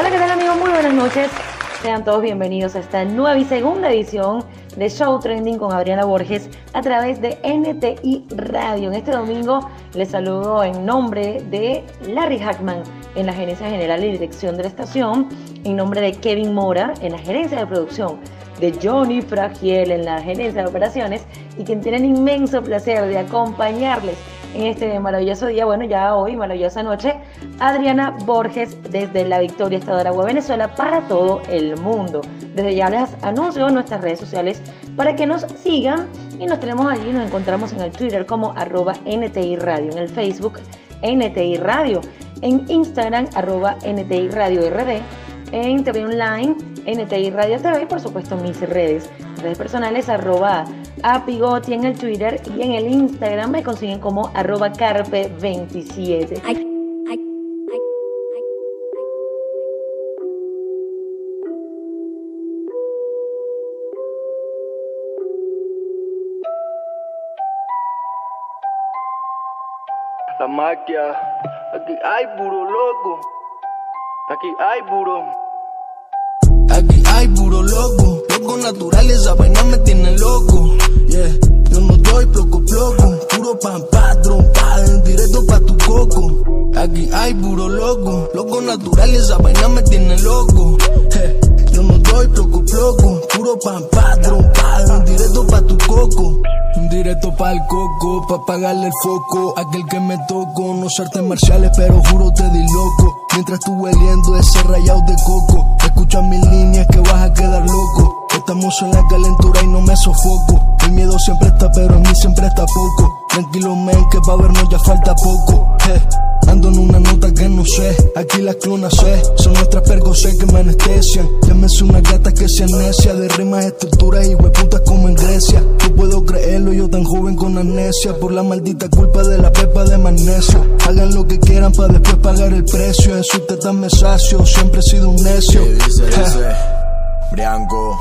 Hola, ¿qué tal amigos? Muy buenas noches. Sean todos bienvenidos a esta nueva y segunda edición de Show Trending con Adriana Borges a través de NTI Radio. En este domingo les saludo en nombre de Larry Hackman en la gerencia general y dirección de la estación, en nombre de Kevin Mora en la gerencia de producción de Johnny Fragiel en la gerencia de operaciones y quien tiene el inmenso placer de acompañarles en este maravilloso día, bueno, ya hoy, maravillosa noche, Adriana Borges desde la Victoria Estado de Aragua, Venezuela, para todo el mundo. Desde ya les anuncio nuestras redes sociales para que nos sigan y nos tenemos allí, nos encontramos en el Twitter como arroba NTI Radio, en el Facebook NTI Radio, en Instagram arroba NTI Radio RD, en TV Online NTI Radio TV y por supuesto mis redes, redes personales arroba Apigoti en el Twitter y en el Instagram. Me consiguen como arroba carpe27. La maquia, aquí hay puro loco, aquí hay puro. Aquí hay puro loco, loco naturales, esa vaina me tiene loco. Yeah, yo no doy ploco ploco, puro pan trompa, en directo pa' tu coco. Aquí hay puro loco, loco natural, esa vaina me tiene loco. Yeah, doy ploco ploco, puro pan trompa, en directo pa' tu coco. Directo pa' el coco, pa' pagarle el foco. Aquel que me toco, no artes marciales, pero juro te di loco. Mientras tú hueliendo ese rayado de coco, escucha mis líneas que vas a quedar loco. Estamos en la calentura y no me sofoco. El miedo siempre está, pero en mí siempre está poco. Tranquilo, men, que pa' vernos ya falta poco. Eh, ando en una nota que no sé. Aquí las clonas sé. Son nuestras pergosé que me anestesian. Llámese una gata que se necia. De rimas, estructuras y hueputas como en Grecia. No puedo creerlo, yo tan joven con amnesia. Por la maldita culpa de la pepa de magnesio. Hagan lo que quieran para después pagar el precio. En su teta me sacio. Siempre he sido un necio. Sí, dice, Eh. dice, Brianco.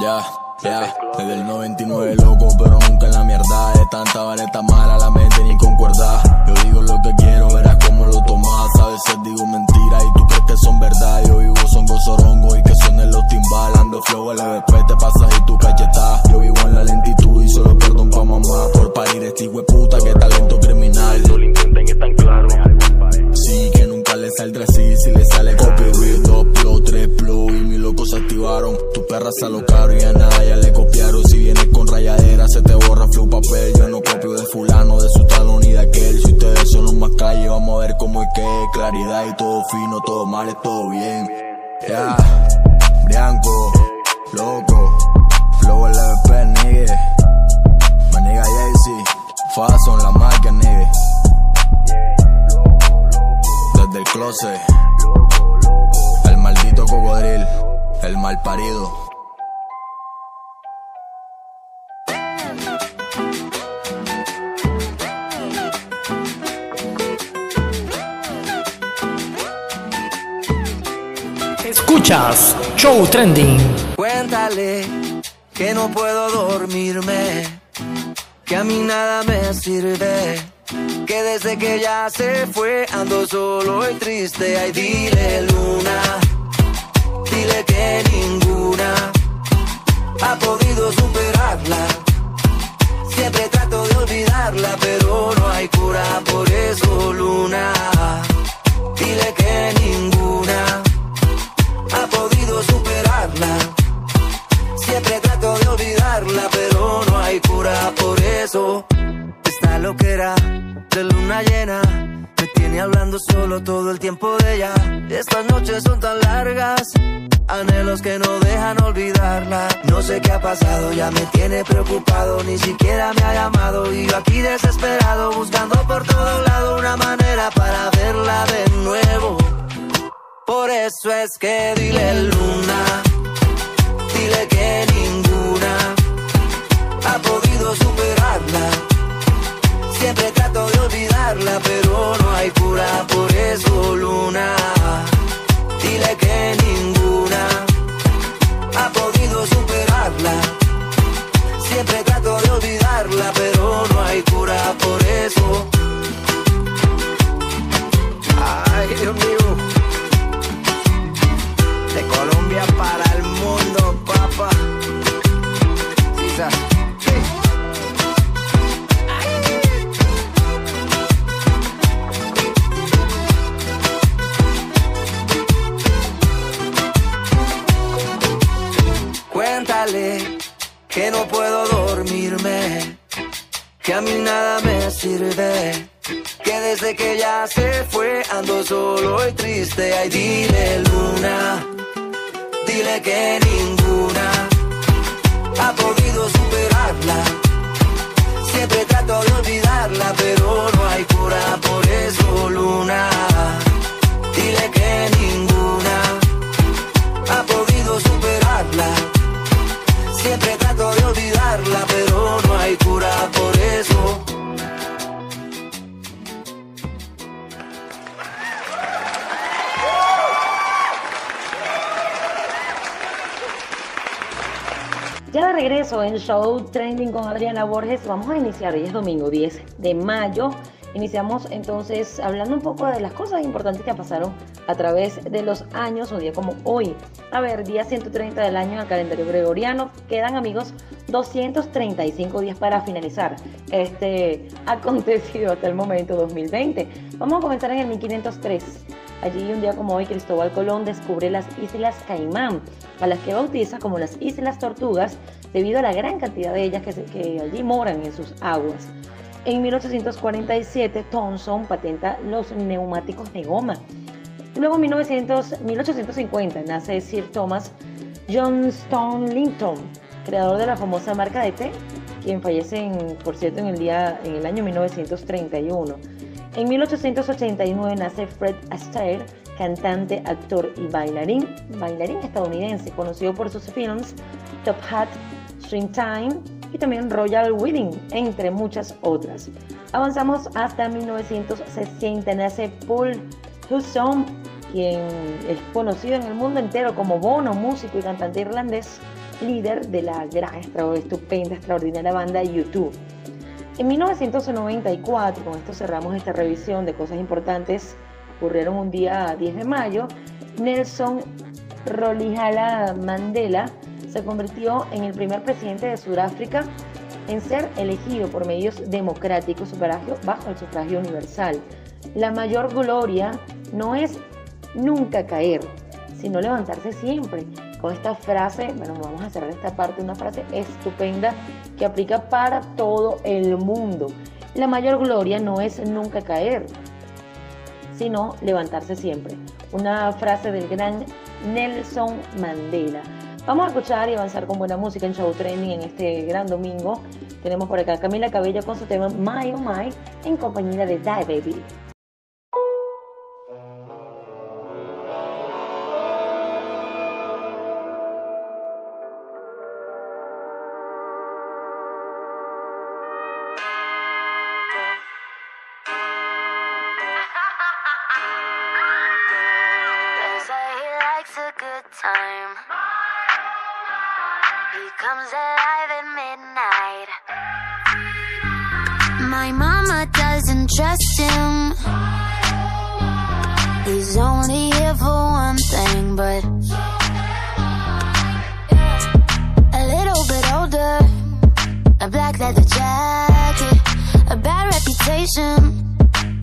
Ya, ya, desde el 99 loco, pero nunca en la mierda. De tanta vareta mala, la mente ni concuerda. Yo digo lo que quiero, verás cómo lo tomas. A veces digo mentira y tú crees que son verdad. Yo vivo son gozorongo y que suenen los timbal. Ando flow, LVP, te pasas y tu cacheta. Yo vivo en la lentitud y solo perdón pa' mamá. Por parir este hijo de puta, que talento criminal. No lo intenten, es tan claro. Sí, que le saldrá así. Si le sale copyright, dos plo, tres plo y mis locos se activaron. Tu perra se alocaron y a nada ya le copiaron. Si vienes con rayadera, se te borra flow papel. Yo no copio de fulano, de su talón y de aquel. Si ustedes son los más calle, vamos a ver cómo es que. Claridad y todo fino, todo mal, es todo bien. Ya, Brianco, loco, flow LVP, nigga. Maniga Jay-Z, Fason, la marca, nigga. Desde el closet, el maldito cocodril, el mal parido. Escuchas Show Trending. Cuéntale que no puedo dormirme, que a mí nada me sirve, que desde que ya se fue ando solo y triste. Ay, dile luna, dile que ninguna ha podido superarla. Siempre trato de olvidarla, pero no hay cura por eso, luna. Dile que ninguna ha podido superarla. Siempre trato de olvidarla, pero no hay cura por eso. Esta loquera de luna llena me tiene hablando solo todo el tiempo de ella. Estas noches son tan largas, anhelos que no dejan olvidarla. No sé qué ha pasado, ya me tiene preocupado, ni siquiera me ha llamado. Y yo aquí desesperado, buscando por todo lado una manera para verla de nuevo. Por eso es que dile luna, dile que ninguna ha podido superarla. Borges, vamos a iniciar, hoy es domingo 10 de mayo. Iniciamos entonces hablando un poco de las cosas importantes que pasaron a través de los años, un día como hoy. A ver, día 130 del año el calendario gregoriano. Quedan, amigos, 235 días para finalizar este acontecido hasta el momento 2020. Vamos a comenzar en el 1503. Allí, un día como hoy, Cristóbal Colón descubre las Islas Caimán, a las que bautiza como las Islas Tortugas, debido a la gran cantidad de ellas que, se- que allí moran en sus aguas. En 1847, Thomson patenta los neumáticos de goma. Luego, en 1900 1850, nace Sir Thomas Johnstone Linton, creador de la famosa marca de té, quien fallece, en- por cierto, en el, día, en el año 1931. En 1889 nace Fred Astaire, cantante, actor y bailarín, bailarín estadounidense, conocido por sus films Top Hat, Time y también Royal Wedding, entre muchas otras. Avanzamos hasta 1960, nace Paul Husson, quien es conocido en el mundo entero como Bono, músico y cantante irlandés, líder de la gran, estupenda, extraordinaria banda YouTube. En 1994, con esto cerramos esta revisión de cosas importantes, ocurrieron un día 10 de mayo, Nelson Rolihlahla Mandela se convirtió en el primer presidente de Sudáfrica en ser elegido por medios democráticos bajo el sufragio universal. La mayor gloria no es nunca caer, sino levantarse siempre. Esta frase, bueno, vamos a cerrar esta parte, una frase estupenda que aplica para todo el mundo. La mayor gloria no es nunca caer, sino levantarse siempre. Una frase del gran Nelson Mandela. Vamos a escuchar y avanzar con buena música en Show Trending en este gran domingo. Tenemos por acá Camila Cabello con su tema My Oh My en compañía de Die Baby.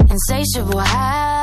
insatiable high.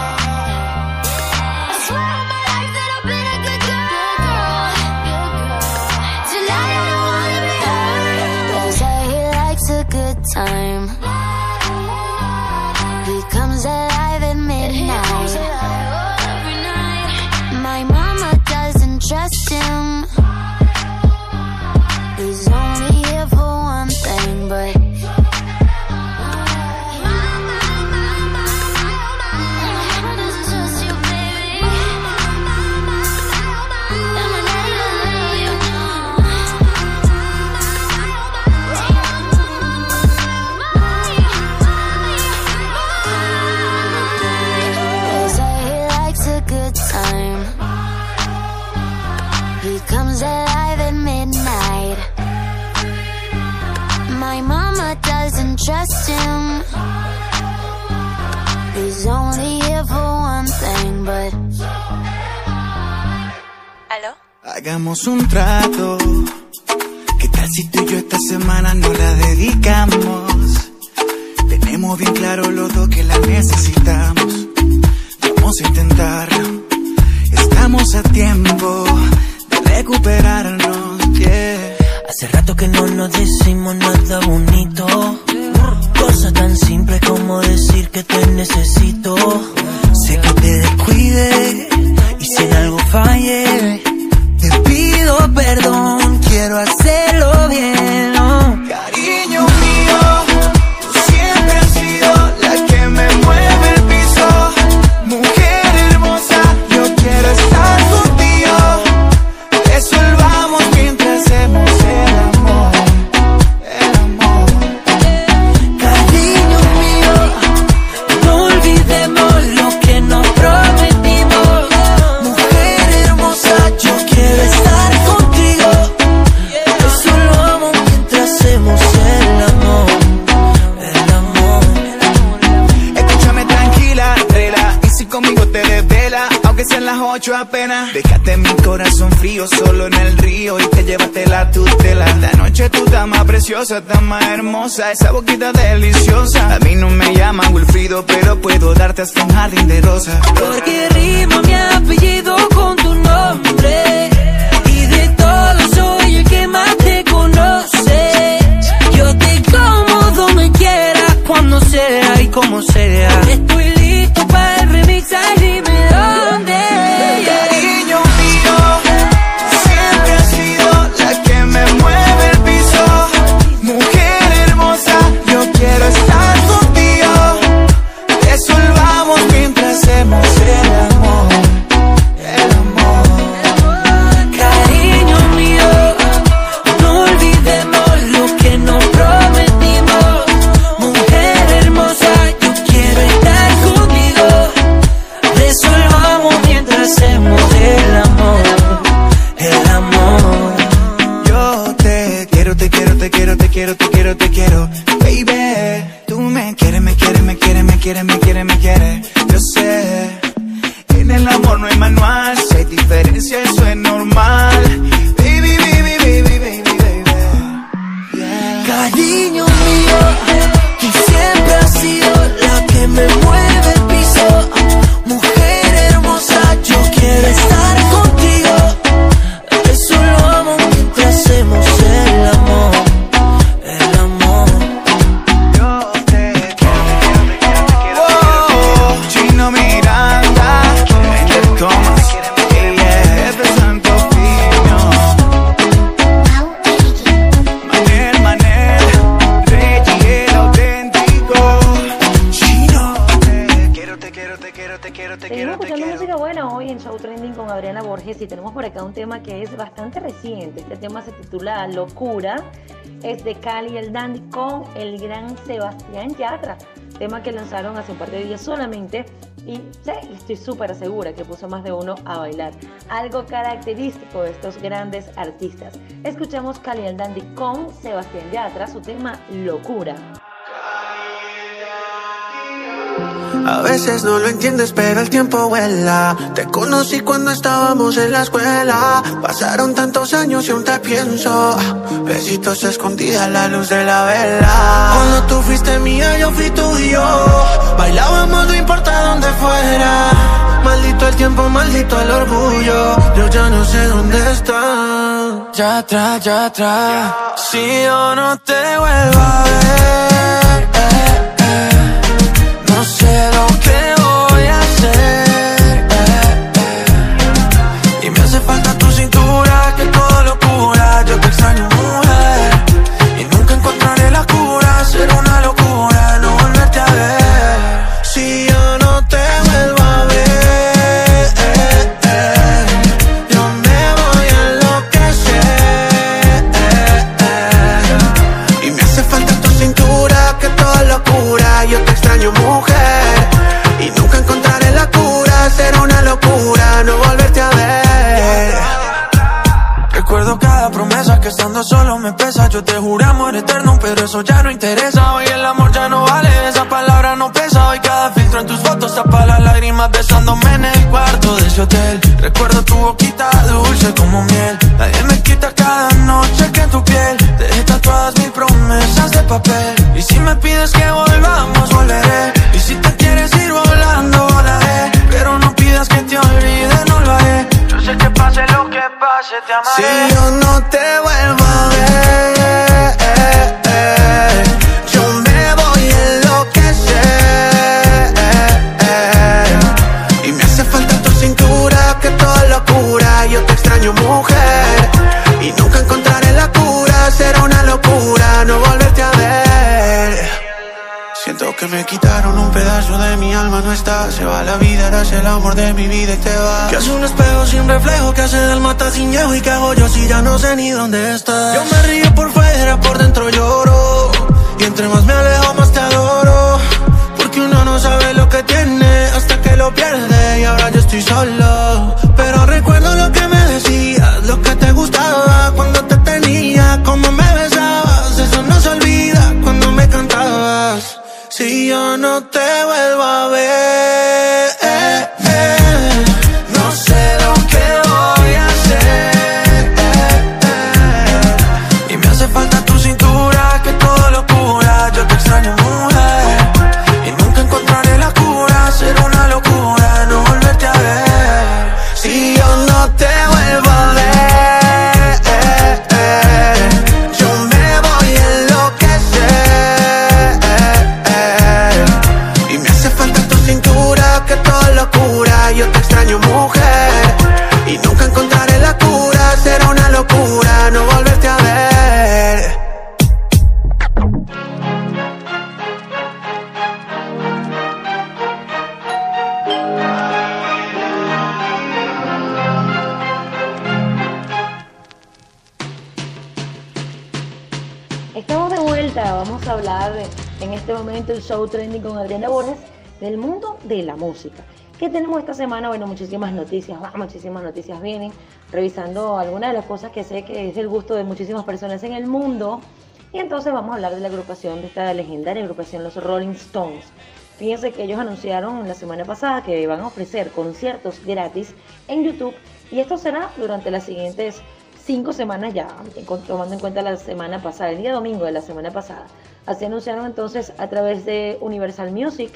Time. He comes at Hagamos un trato. ¿Qué tal si tú y yo esta semana no la dedicamos? Tenemos bien claro los dos que la necesitamos. Vamos a intentarlo. Estamos a tiempo de recuperarnos. Hace rato que no nos decimos nada bonito. Cosa tan simple como decir que te necesito. Sé que te descuide y si en algo falle, perdón. Quiero hacerlo bien. Preciosa, estás más hermosa, esa boquita deliciosa. A mí no me llaman Wilfrido, pero puedo darte hasta un jardín de rosas. Porque rima mi apellido con tu nombre. Y de todos soy el que más te conoce. Yo te como donde quieras, cuando sea y como sea. Este tema se titula Locura. Es de Cali el Dandy con el gran Sebastián Yatra. Tema que lanzaron hace un par de días solamente y estoy súper segura que puso más de uno a bailar. Algo característico de estos grandes artistas. Escuchamos Cali el Dandy con Sebastián Yatra, su tema Locura. A veces no lo entiendes, pero el tiempo vuela. Te conocí cuando estábamos en la escuela. Pasaron tantos años y aún te pienso. Besitos escondidas a la luz de la vela. Cuando tú fuiste mía, yo fui tuyo. Bailábamos, no importa dónde fuera. Maldito el tiempo, maldito el orgullo. Yo ya no sé dónde está. Ya atrás, ya atrás. Si yo no te vuelvo a ver. Estando solo me pesa. Yo te juramos amor eterno, pero eso ya no interesa. Hoy el amor ya no vale, esa palabra no pesa. Hoy cada filtro en tus fotos tapa las lágrimas besándome en el cuarto de ese hotel. Recuerdo tu boquita dulce como miel. Nadie me quita cada noche que tu piel te todas mis promesas de papel. Y si me pides que volvamos, volveré. Y si te quieres ir volando, volaré. Pero no pidas que te olvide, no lo haré. Yo sé que pase lo que pase, te amaré. Si yo no te vuelvo quitaron un pedazo de mi alma, no está. Se va la vida, eras el amor de mi vida y te va. Que hace un espejo sin reflejo, que hace del mata sin viejo Y que hago yo si ya no sé ni dónde estás Yo me río por fuera, por dentro lloro. Y entre más me alejo, más te adoro. Porque uno no sabe lo que tiene hasta que lo pierde. Y ahora yo estoy solo de la música. ¿Qué tenemos esta semana? Bueno, muchísimas noticias, muchísimas noticias vienen, revisando algunas de las cosas que sé que es el gusto de muchísimas personas en el mundo. Y entonces vamos a hablar de la agrupación, de esta legendaria agrupación, los Rolling Stones. Fíjense que ellos anunciaron la semana pasada que van a ofrecer conciertos gratis en YouTube y esto será durante las siguientes cinco semanas ya, tomando en cuenta la semana pasada, el día domingo de la semana pasada. Así anunciaron entonces a través de Universal Music,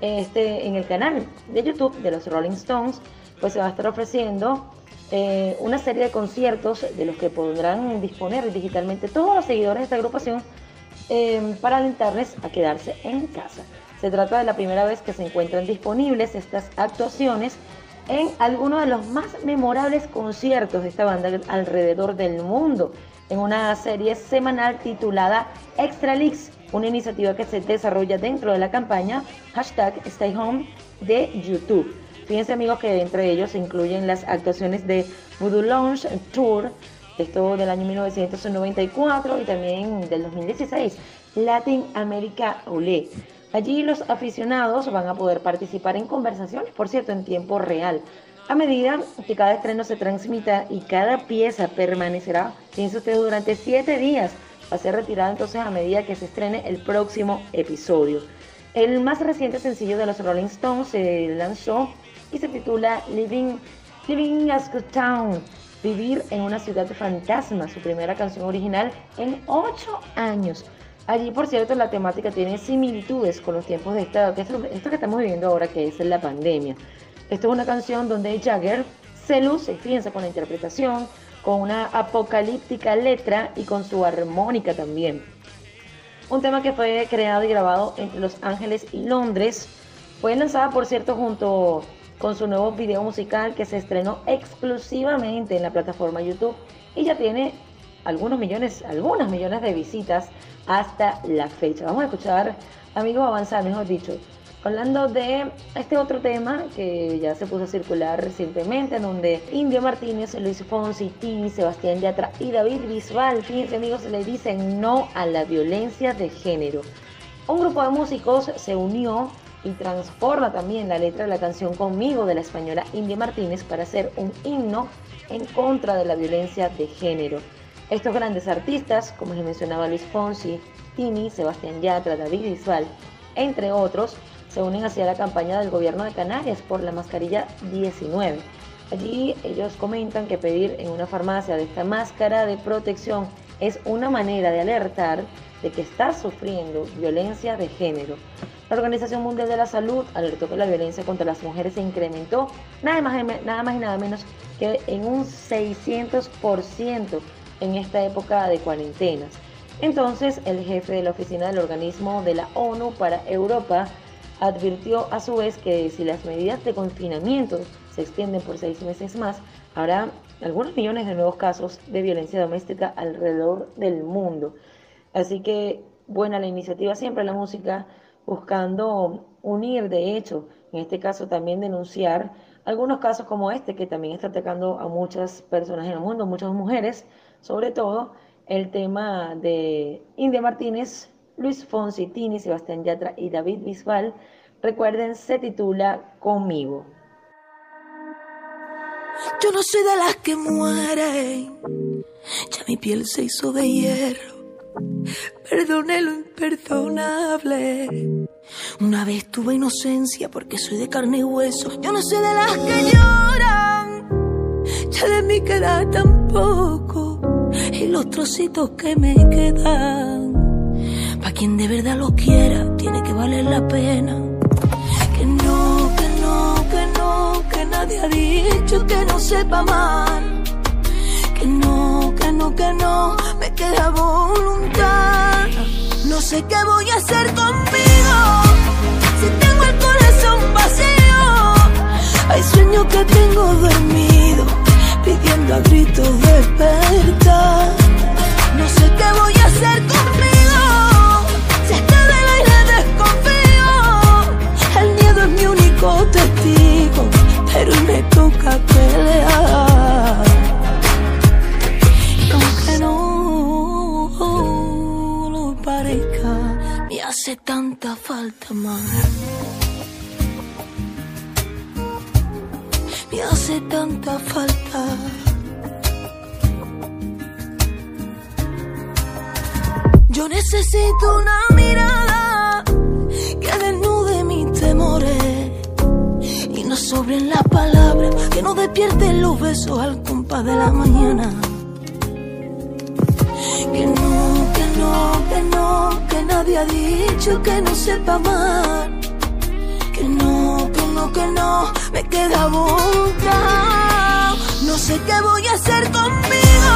este, en el canal de YouTube de los Rolling Stones, pues se va a estar ofreciendo eh, una serie de conciertos de los que podrán disponer digitalmente todos los seguidores de esta agrupación eh, para alentarles a quedarse en casa. Se trata de la primera vez que se encuentran disponibles estas actuaciones en algunos de los más memorables conciertos de esta banda alrededor del mundo, en una serie semanal titulada Extra Leaks, una iniciativa que se desarrolla dentro de la campaña hashtag Stay Home de YouTube. Fíjense amigos que entre ellos se incluyen las actuaciones de Voodoo Lounge Tour, esto del año 1994 y también del 2016, Latin America Ole. Allí los aficionados van a poder participar en conversaciones, por cierto, en tiempo real. A medida que cada estreno se transmita y cada pieza permanecerá, piense usted, durante siete días, va a ser retirada entonces a medida que se estrene el próximo episodio. El más reciente sencillo de los Rolling Stones se lanzó y se titula Living, Living as Good Town, Vivir en una ciudad de fantasma, su primera canción original en ocho años. Allí, por cierto, la temática tiene similitudes con los tiempos de esta, esto, esto que estamos viviendo ahora, que es la pandemia. Esta es una canción donde Jagger se luce, fíjense, con la interpretación, con una apocalíptica letra y con su armónica también. Un tema que fue creado y grabado entre Los Ángeles y Londres. Fue lanzada, por cierto, junto con su nuevo video musical que se estrenó exclusivamente en la plataforma YouTube y ya tiene algunos millones, algunas millones de visitas hasta la fecha. Vamos a escuchar, amigos, avanzar, mejor dicho, hablando de este otro tema que ya se puso a circular recientemente, en donde Indio Martínez, Luis Fonsi, Tini, Sebastián Yatra y David Bisbal, fíjense amigos, le dicen no a la violencia de género. Un grupo de músicos se unió y transforma también la letra de la canción Conmigo de la española India Martínez para hacer un himno en contra de la violencia de género. Estos grandes artistas, como les mencionaba Luis Fonsi, Tini, Sebastián Yatra, David Bisbal, entre otros, se unen hacia la campaña del gobierno de Canarias por la mascarilla 19. Allí ellos comentan que pedir en una farmacia de esta máscara de protección es una manera de alertar de que está sufriendo violencia de género. La Organización Mundial de la Salud alertó que la violencia contra las mujeres se incrementó nada más, nada más y nada menos que en un 600% en esta época de cuarentenas. Entonces, el jefe de la oficina del organismo de la ONU para Europa advirtió a su vez que si las medidas de confinamiento se extienden por seis meses más, habrá algunos millones de nuevos casos de violencia doméstica alrededor del mundo. Así que buena la iniciativa siempre la música buscando unir, de hecho, en este caso también denunciar algunos casos como este que también está atacando a muchas personas en el mundo, muchas mujeres, sobre todo el tema de India Martínez, Luis Fonsi, Tini, Sebastián Yatra y David Bisbal. Recuerden, se titula Conmigo. Yo no soy de las que mueren, ya mi piel se hizo de hierro. Perdone lo imperdonable. Una vez tuve inocencia porque soy de carne y hueso. Yo no soy de las que lloran, ya de mí queda tampoco. Y los trocitos que me quedan, pa' quien de verdad lo quiera, tiene que valer la pena. Que no, que no, que no, que nadie ha dicho que no sepa mal. Que no, que no, que no, me queda voluntad. No sé qué voy a hacer conmigo si tengo el corazón vacío. Hay sueños que tengo dormido, pidiendo a gritos despertar. No sé qué voy a hacer conmigo es mi único testigo, pero me toca pelear. Y aunque no lo parezca, me hace tanta falta más. Me hace tanta falta. Yo necesito una mirada que desnude mis temores no sobren las palabras, que no despierten los besos al compás de la mañana. Que no, que no, que no, que nadie ha dicho que no sepa amar. Que no, que no, que no, me queda voluntad. No sé qué voy a hacer conmigo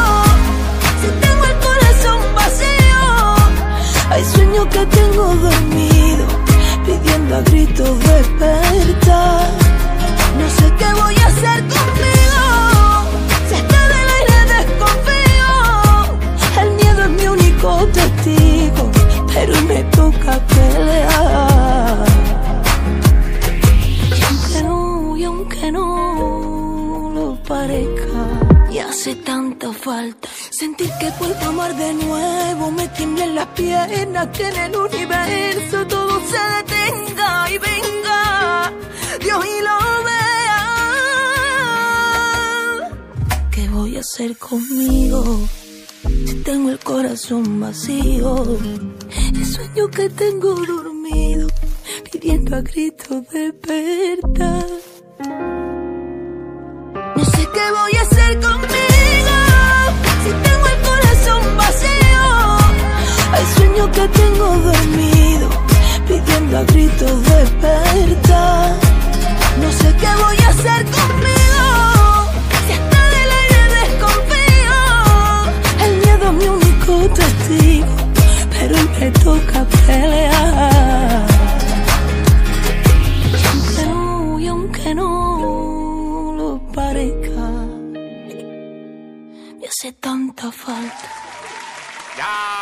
si tengo el corazón vacío. Hay sueños que tengo dormido, pidiendo a gritos despertar. Sé qué voy a hacer conmigo si está del aire desconfío. El miedo es mi único testigo, pero me toca pelear. Y aunque no, y aunque no lo parezca, y hace tanta falta sentir que puedo amar de nuevo, me tiemblen las piernas, que en el universo todo se detenga y venga Dios y lo hacer conmigo? Si tengo el corazón vacío, el sueño que tengo dormido, pidiendo a gritos despertar. No sé qué voy a hacer conmigo si tengo el corazón vacío. Hay sueños que tengo dormido, pidiendo a gritos despertar. No sé qué voy a hacer conmigo me toca pelear. Y aunque no, y aunque no lo parezca, me hace tanta falta.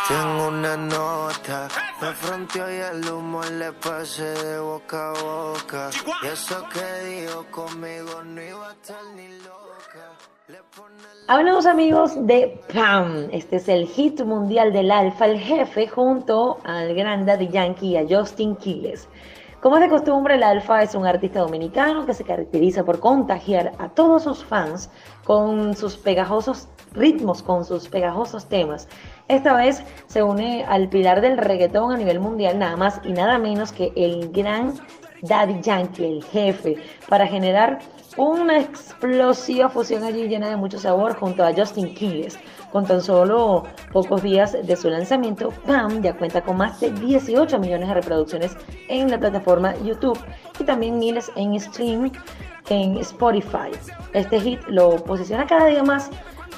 Tengo una nota, me fronteó y el humo le pasé de boca a boca. Y eso que dijo conmigo no iba a estar ni loca. Le Hablamos amigos de PAM. Este es el hit mundial del Alfa, el jefe, junto al gran Daddy Yankee y a Justin Quiles. Como es de costumbre, el Alfa es un artista dominicano que se caracteriza por contagiar a todos sus fans con sus pegajosos ritmos con sus pegajosos temas. Esta vez se une al pilar del reggaetón a nivel mundial, nada más y nada menos que el gran Daddy Yankee, el jefe, para generar una explosiva fusión allí llena de mucho sabor junto a Justin Quiles. Con tan solo pocos días de su lanzamiento, Pam ya cuenta con más de 18 millones de reproducciones en la plataforma YouTube y también miles en stream en Spotify. Este hit lo posiciona cada día más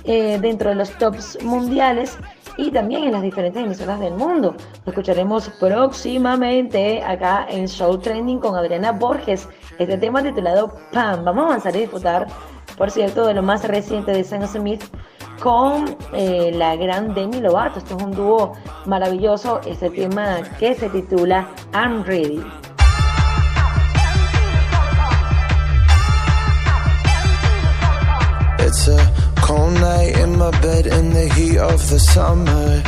eh, dentro de los tops mundiales y también en las diferentes emisoras del mundo. Lo escucharemos próximamente acá en Show Trending con Adriana Borges. Este tema titulado Pam. Vamos a avanzar y disfrutar, por cierto, de lo más reciente de Sam Smith con eh, la gran Demi Lovato. Esto es un dúo maravilloso. Este tema que se titula I'm Ready. It's a cold night in my bed in the heat of the summer.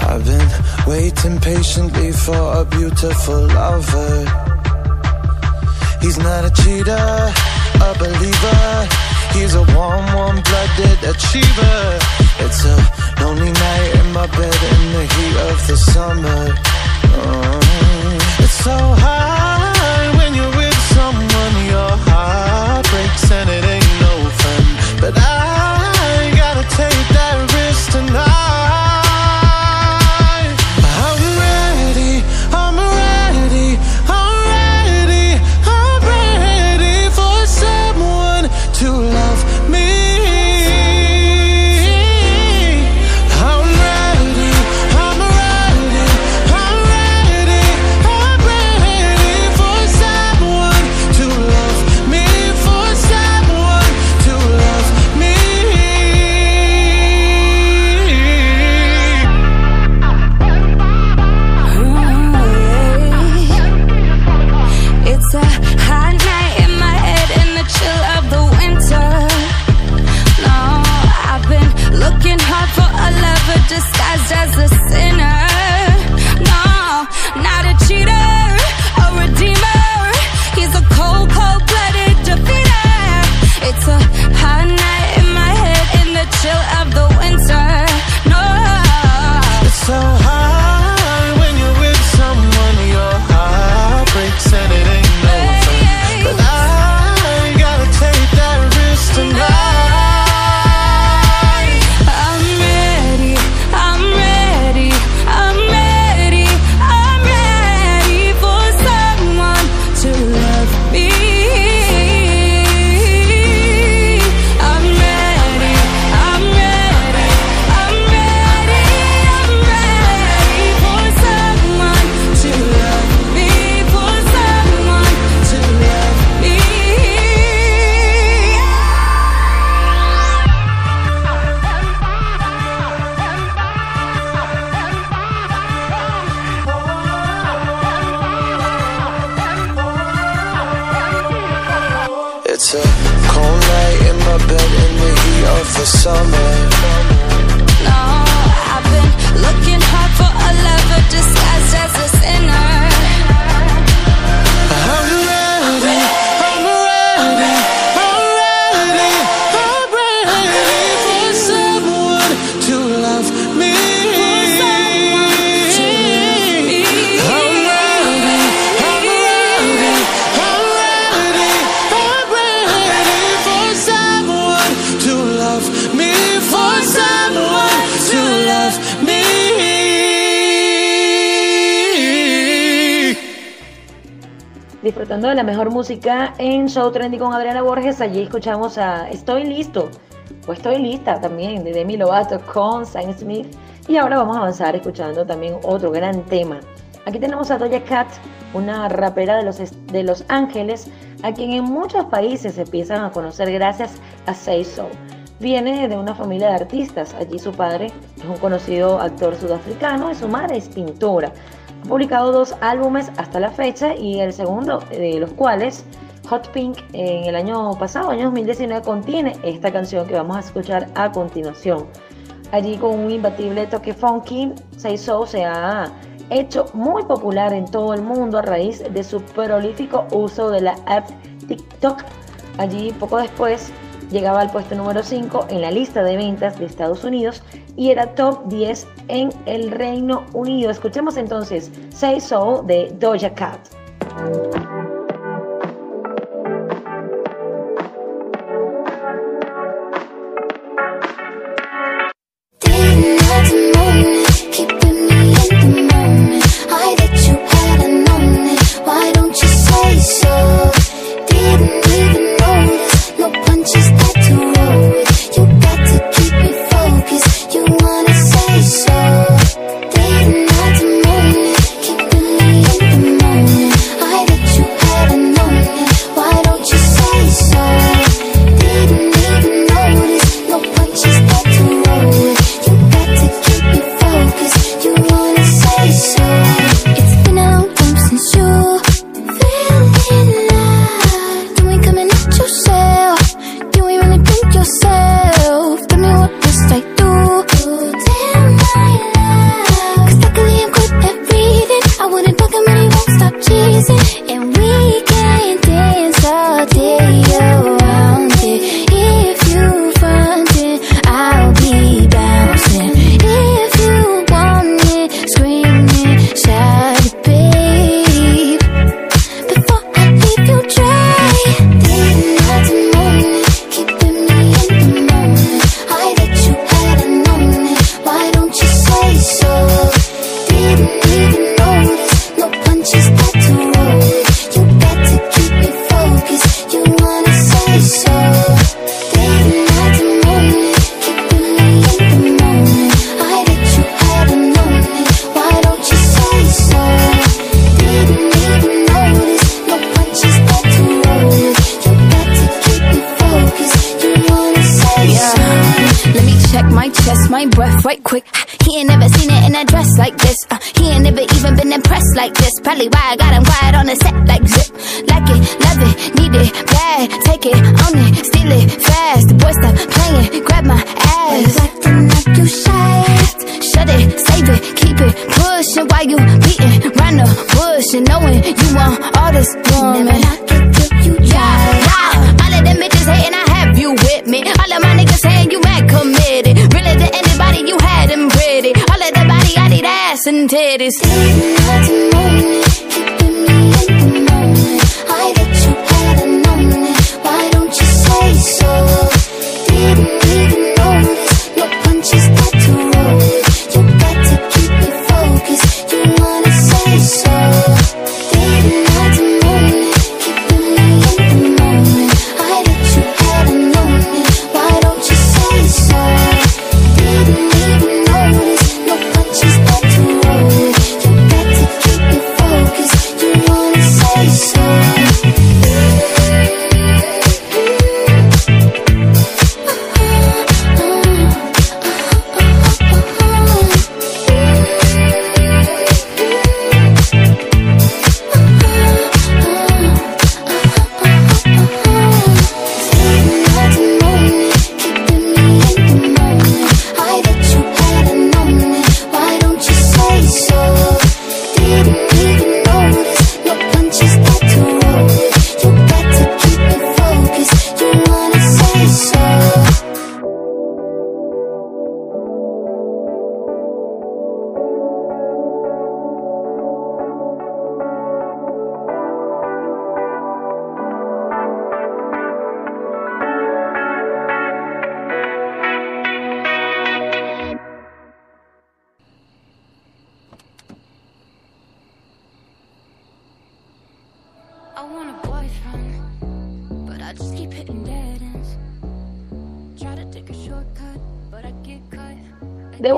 I've been waiting patiently for a beautiful lover. He's not a cheater, a believer. He's a warm, warm-blooded achiever. It's a lonely night in my bed in the heat of the summer. It's so hard when you're with someone. Your heart breaks and it ain't no fun. but I gotta take that risk tonight It's a cold night in my bed in the heat of the summer. No, I've been looking hard for a lover disguised as a sinner. How do de la mejor música en Show Trendy con Adriana Borges. Allí escuchamos a Estoy listo o Estoy lista también de Demi Lovato con Sam Smith. Y ahora vamos a avanzar escuchando también otro gran tema. Aquí tenemos a Doja Cat, una rapera de los, de los Ángeles, a quien en muchos países se empiezan a conocer gracias a Say So. Viene de una familia de artistas. Allí su padre es un conocido actor sudafricano y su madre es pintora. Publicado dos álbumes hasta la fecha y el segundo de los cuales, Hot Pink, en el año pasado, año 2019, contiene esta canción que vamos a escuchar a continuación. Allí con un imbatible toque funky, Say So se ha hecho muy popular en todo el mundo a raíz de su prolífico uso de la app TikTok. Allí poco después llegaba al puesto número 5 en la lista de ventas de Estados Unidos y era top 10 en el Reino Unido. Escuchemos entonces Say So de Doja Cat.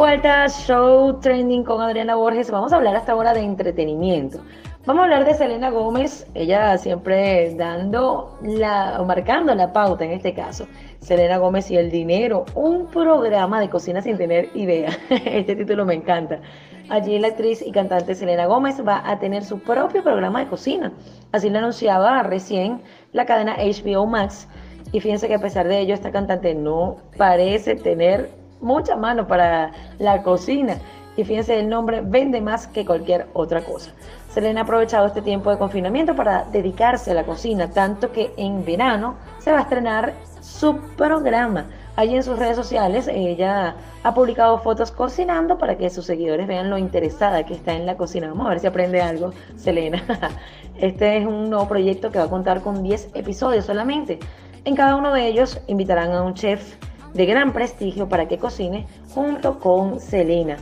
Vuelta, show trending con Adriana Borges. Vamos a hablar hasta ahora de entretenimiento. Vamos a hablar de Selena Gómez, ella siempre dando la, marcando la pauta en este caso. Selena Gómez y el dinero, un programa de cocina sin tener idea. Este título me encanta. Allí la actriz y cantante Selena Gómez va a tener su propio programa de cocina. Así lo anunciaba recién la cadena HBO Max. Y fíjense que a pesar de ello, esta cantante no parece tener mucha mano para la cocina. Y fíjense, el nombre vende más que cualquier otra cosa. Selena ha aprovechado este tiempo de confinamiento para dedicarse a la cocina, tanto que en verano se va a estrenar su programa. Allí en sus redes sociales ella ha publicado fotos cocinando para que sus seguidores vean lo interesada que está en la cocina. Vamos a ver si aprende algo, Selena. Este es un nuevo proyecto que va a contar con 10 episodios solamente. En cada uno de ellos invitarán a un chef de gran prestigio para que cocine junto con Selena.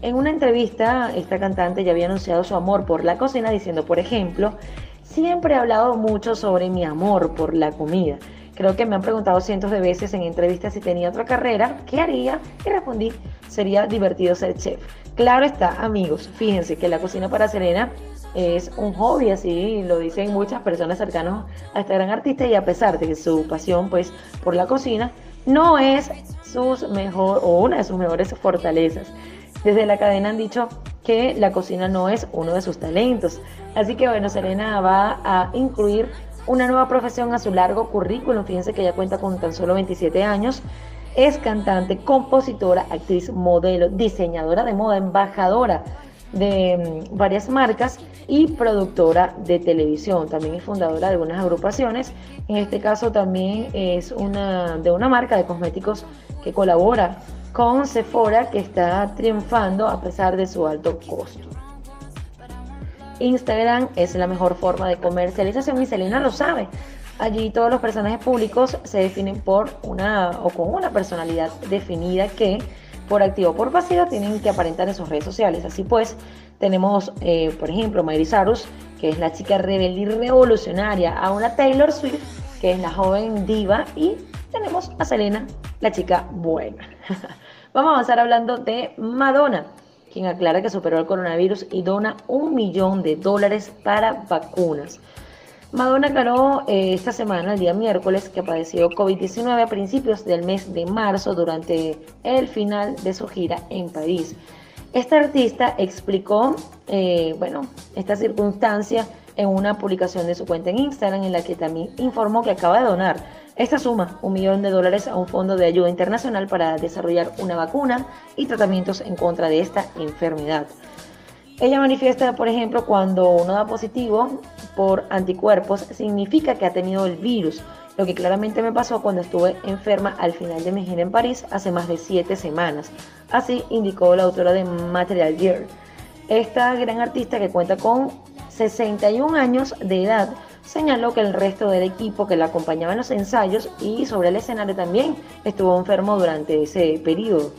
En una entrevista, esta cantante ya había anunciado su amor por la cocina diciendo, por ejemplo, siempre he hablado mucho sobre mi amor por la comida. Creo que me han preguntado cientos de veces en entrevistas si tenía otra carrera, ¿qué haría? Y respondí, sería divertido ser chef. Claro está, amigos, fíjense que la cocina para Selena es un hobby, así lo dicen muchas personas cercanas a esta gran artista y a pesar de que su pasión pues por la cocina no es sus mejor o una de sus mejores fortalezas. Desde la cadena han dicho que la cocina no es uno de sus talentos. Así que bueno, Selena va a incluir una nueva profesión a su largo currículum. Fíjense que ella cuenta con tan solo 27 años. Es cantante, compositora, actriz, modelo, diseñadora de moda, embajadora de mm, varias marcas y productora de televisión. También es fundadora de algunas agrupaciones. En este caso también es una de una marca de cosméticos que colabora con Sephora que está triunfando a pesar de su alto costo. Instagram es la mejor forma de comercialización y Selena lo sabe. Allí todos los personajes públicos se definen por una o con una personalidad definida que por activo o por pasiva tienen que aparentar en sus redes sociales. Así pues, tenemos, eh, por ejemplo, Miley Cyrus, que es la chica rebelde y revolucionaria, a una Taylor Swift, que es la joven diva, y tenemos a Selena, la chica buena. Vamos a avanzar hablando de Madonna quien aclara que superó el coronavirus y dona un millón de dólares para vacunas. Madonna aclaró eh, esta semana, el día miércoles, que padeció COVID-19 a principios del mes de marzo durante el final de su gira en París. Esta artista explicó, eh, bueno, esta circunstancia en una publicación de su cuenta en Instagram en la que también informó que acaba de donar esta suma, un millón de dólares a un fondo de ayuda internacional para desarrollar una vacuna y tratamientos en contra de esta enfermedad. Ella manifiesta, por ejemplo, cuando uno da positivo por anticuerpos, significa que ha tenido el virus, lo que claramente me pasó cuando estuve enferma al final de mi gira en París hace más de siete semanas. Así indicó la autora de Material Gear. Esta gran artista que cuenta con 61 años de edad señaló que el resto del equipo que la acompañaba en los ensayos y sobre el escenario también estuvo enfermo durante ese periodo,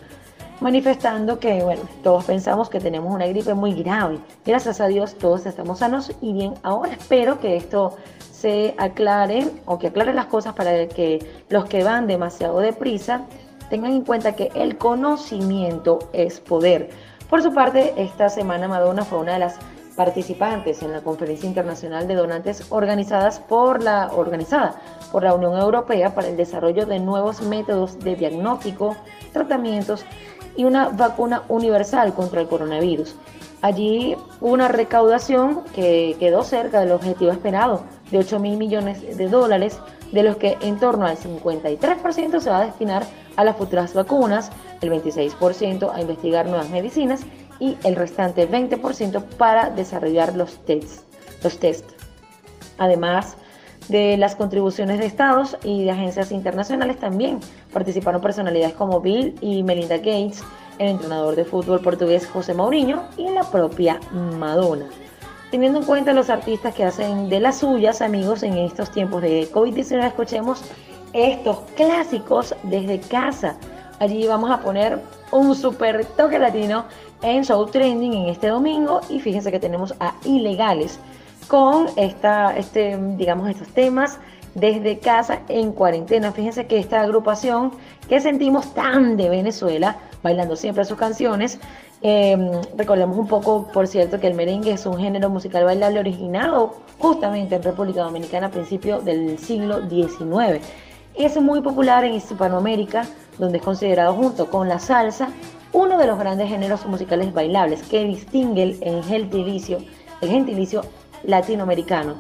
manifestando que, bueno, todos pensamos que tenemos una gripe muy grave. Gracias a Dios todos estamos sanos y bien. Ahora espero que esto se aclare o que aclare las cosas para que los que van demasiado deprisa tengan en cuenta que el conocimiento es poder. Por su parte, esta semana Madonna fue una de las participantes en la Conferencia Internacional de Donantes organizadas por la, organizada por la Unión Europea para el desarrollo de nuevos métodos de diagnóstico, tratamientos y una vacuna universal contra el coronavirus. Allí hubo una recaudación que quedó cerca del objetivo esperado de 8 mil millones de dólares, de los que en torno al 53% se va a destinar a las futuras vacunas, el 26% a investigar nuevas medicinas y el restante 20% para desarrollar los tests. Los test. Además de las contribuciones de estados y de agencias internacionales también participaron personalidades como Bill y Melinda Gates, el entrenador de fútbol portugués José Mourinho y la propia Madonna. Teniendo en cuenta los artistas que hacen de las suyas, amigos, en estos tiempos de COVID-19, escuchemos estos clásicos desde casa. Allí vamos a poner un super toque latino en Show Trending en este domingo y fíjense que tenemos a Ilegales con este, digamos, estos temas desde casa en cuarentena. Fíjense que esta agrupación que sentimos tan de Venezuela, bailando siempre sus canciones, em, recordemos un poco, por cierto, que el merengue es un género musical bailable originado justamente en República Dominicana a principios del siglo XIX. Es muy popular en Hispanoamérica, donde es considerado junto con la salsa uno de los grandes géneros musicales bailables que distingue el gentilicio, el gentilicio latinoamericano.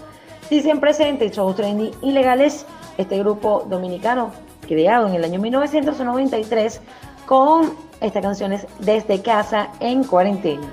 Dicen presente show trendy ilegales, este grupo dominicano creado en el año 1993 con estas canciones desde casa en cuarentena.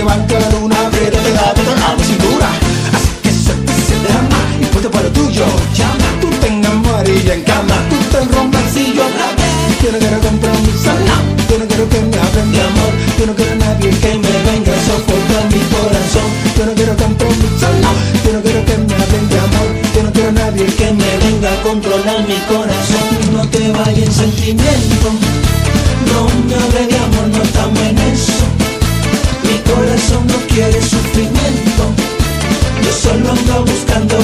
llevarte a la luna, pero te da toda la cintura. Así que suelta ese drama y puesto para tuyo. Llama, tú tengas enamorillas en cama, tú te romancillo. Yo quiero que no compromisala, yo no quiero que me hablen de amor, yo no quiero a nadie que me venga a sofocar mi corazón. Yo no quiero compromisala, yo no quiero que me hablen de amor, yo no quiero a nadie que me venga a controlar mi corazón. No te vayas en sentimiento. quiere sufrimiento, yo solo ando buscando.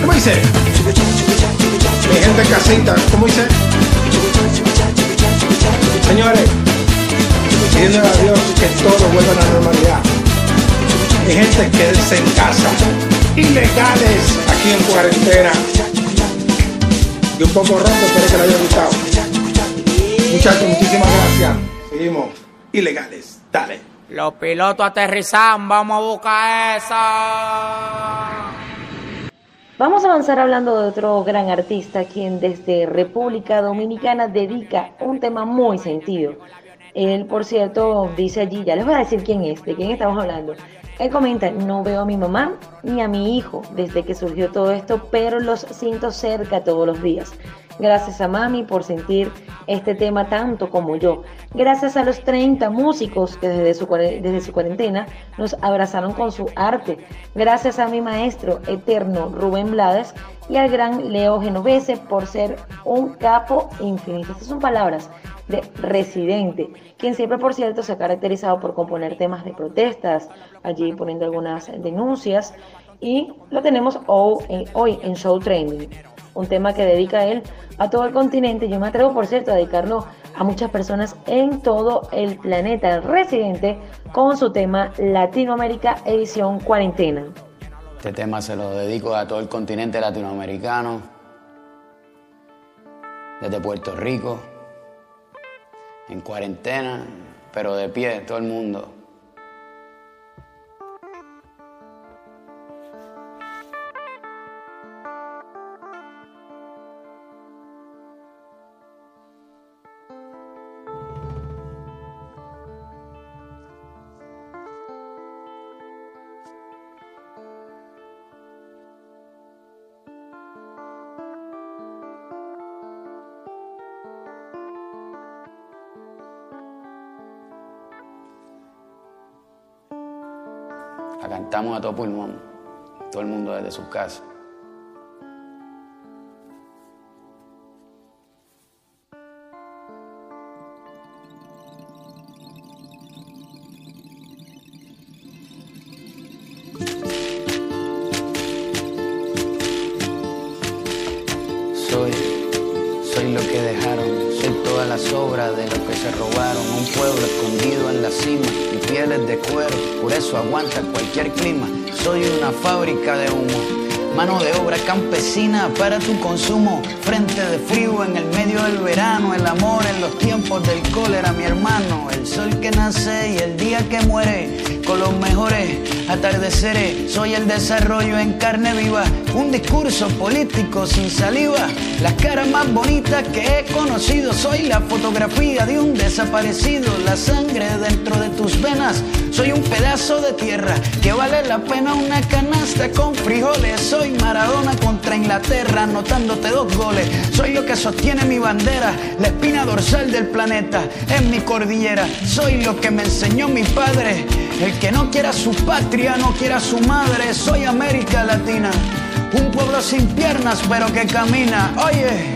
¿Cómo dice? Mi gente casita, ¿cómo dice? Señores, pidiéndole a Dios que todo vuelva a la normalidad. Mi gente, quédense en casa, ilegales aquí en cuarentena. Y un poco roto, espero que les haya gustado. Muchachos, muchísimas gracias. Seguimos ilegales. Los pilotos aterrizan, vamos a buscar esa. Vamos a avanzar hablando de otro gran artista quien desde República Dominicana dedica un tema muy sentido. Él, por cierto, dice allí, ya les voy a decir quién es, de quién estamos hablando. Él comenta, no veo a mi mamá ni a mi hijo desde que surgió todo esto, pero los siento cerca todos los días. Gracias a mami por sentir este tema tanto como yo. Gracias a los 30 músicos que desde su, desde su cuarentena nos abrazaron con su arte. Gracias a mi maestro eterno Rubén Blades y al gran Leo Genovese por ser un capo infinito. Estas son palabras de Residente, quien siempre, por cierto, se ha caracterizado por componer temas de protestas, allí poniendo algunas denuncias, y lo tenemos hoy en Show Trending, un tema que dedica él a todo el continente. Yo me atrevo, por cierto, a dedicarlo a muchas personas en todo el planeta. Residente con su tema Latinoamérica Edición Cuarentena. Este tema se lo dedico a todo el continente latinoamericano, desde Puerto Rico en cuarentena, pero de pie, todo el mundo. La cantamos a todo pulmón, todo el mundo desde sus casas. Campesina para tu consumo, frente de frío en el medio del verano, el amor en los tiempos del cólera, mi hermano, el sol que nace y el día que muere, con los mejores atardeceres, soy el desarrollo en carne viva, un discurso político sin saliva, las caras más bonitas que he conocido, soy la fotografía de un desaparecido, la sangre dentro de tus venas, soy un pedazo de tierra que vale la pena una canasta con frijoles, soy Maradona contra Inglaterra, anotándote dos goles, soy lo que sostiene mi bandera, la espina dorsal del planeta, en mi cordillera, soy lo que me enseñó mi padre, el que no quiera su patria, no quiera su madre, soy América Latina. Un pueblo sin piernas pero que camina. Oye.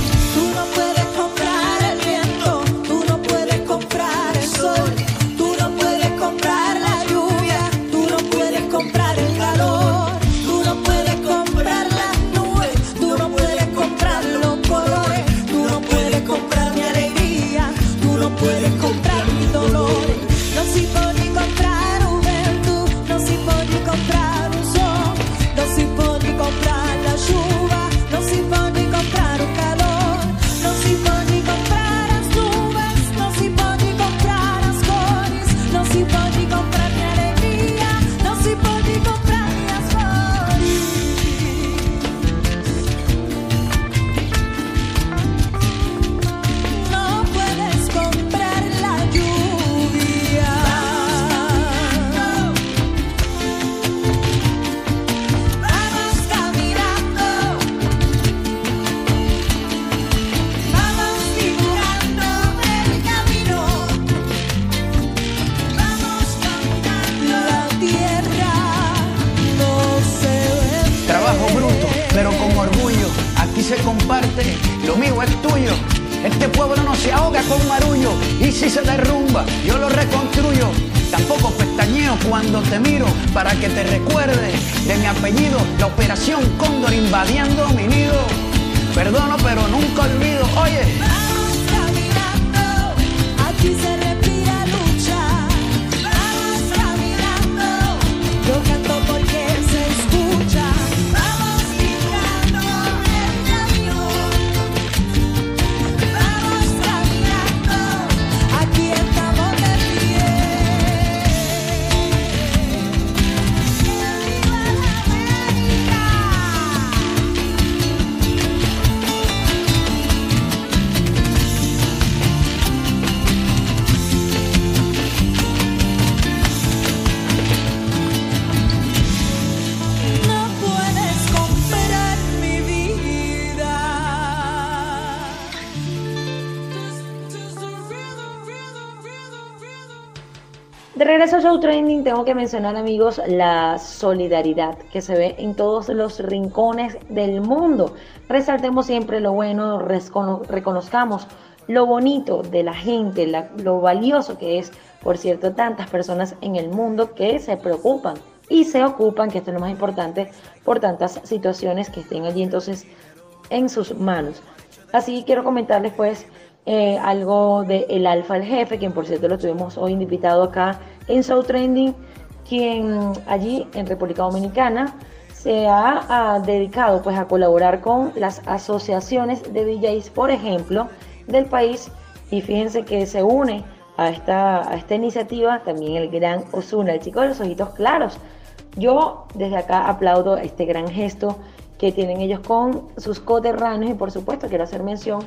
Trending, tengo que mencionar, amigos, la solidaridad que se ve en todos los rincones del mundo. Resaltemos siempre lo bueno, reconozcamos lo bonito de la gente, la- lo valioso que es, por cierto, tantas personas en el mundo que se preocupan y se ocupan, que esto es lo más importante, por tantas situaciones que estén allí entonces en sus manos. Así quiero comentarles pues eh, algo de El Alfa el Jefe, quien por cierto lo tuvimos hoy invitado acá en Show Trending, quien allí en República Dominicana se ha, dedicado pues a colaborar con las asociaciones de DJs, por ejemplo, del país y fíjense que se une a esta, a esta iniciativa también el gran Osuna, el chico de los ojitos claros. Yo desde acá aplaudo este gran gesto que tienen ellos con sus coterráneos y por supuesto quiero hacer mención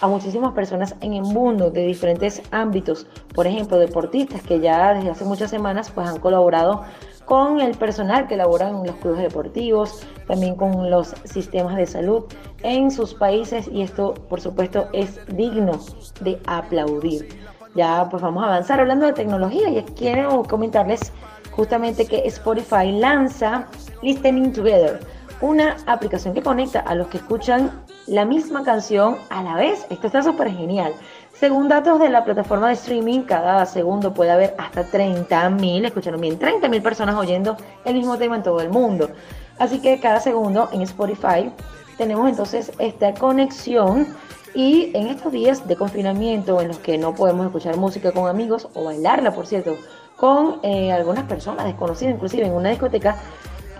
a muchísimas personas en el mundo de diferentes ámbitos, por ejemplo deportistas que ya desde hace muchas semanas pues han colaborado con el personal que labora en los clubes deportivos, también con los sistemas de salud en sus países y esto por supuesto es digno de aplaudir. Ya pues vamos a avanzar hablando de tecnología y quiero comentarles justamente que Spotify lanza Listening Together, una aplicación que conecta a los que escuchan la misma canción a la vez. Esto está súper genial. Según datos de la plataforma de streaming, cada segundo puede haber hasta 30.000, escucharon bien, 30.000 personas oyendo el mismo tema en todo el mundo. Así que cada segundo en Spotify tenemos entonces esta conexión y en estos días de confinamiento en los que no podemos escuchar música con amigos o bailarla, por cierto, con eh, algunas personas desconocidas, inclusive en una discoteca,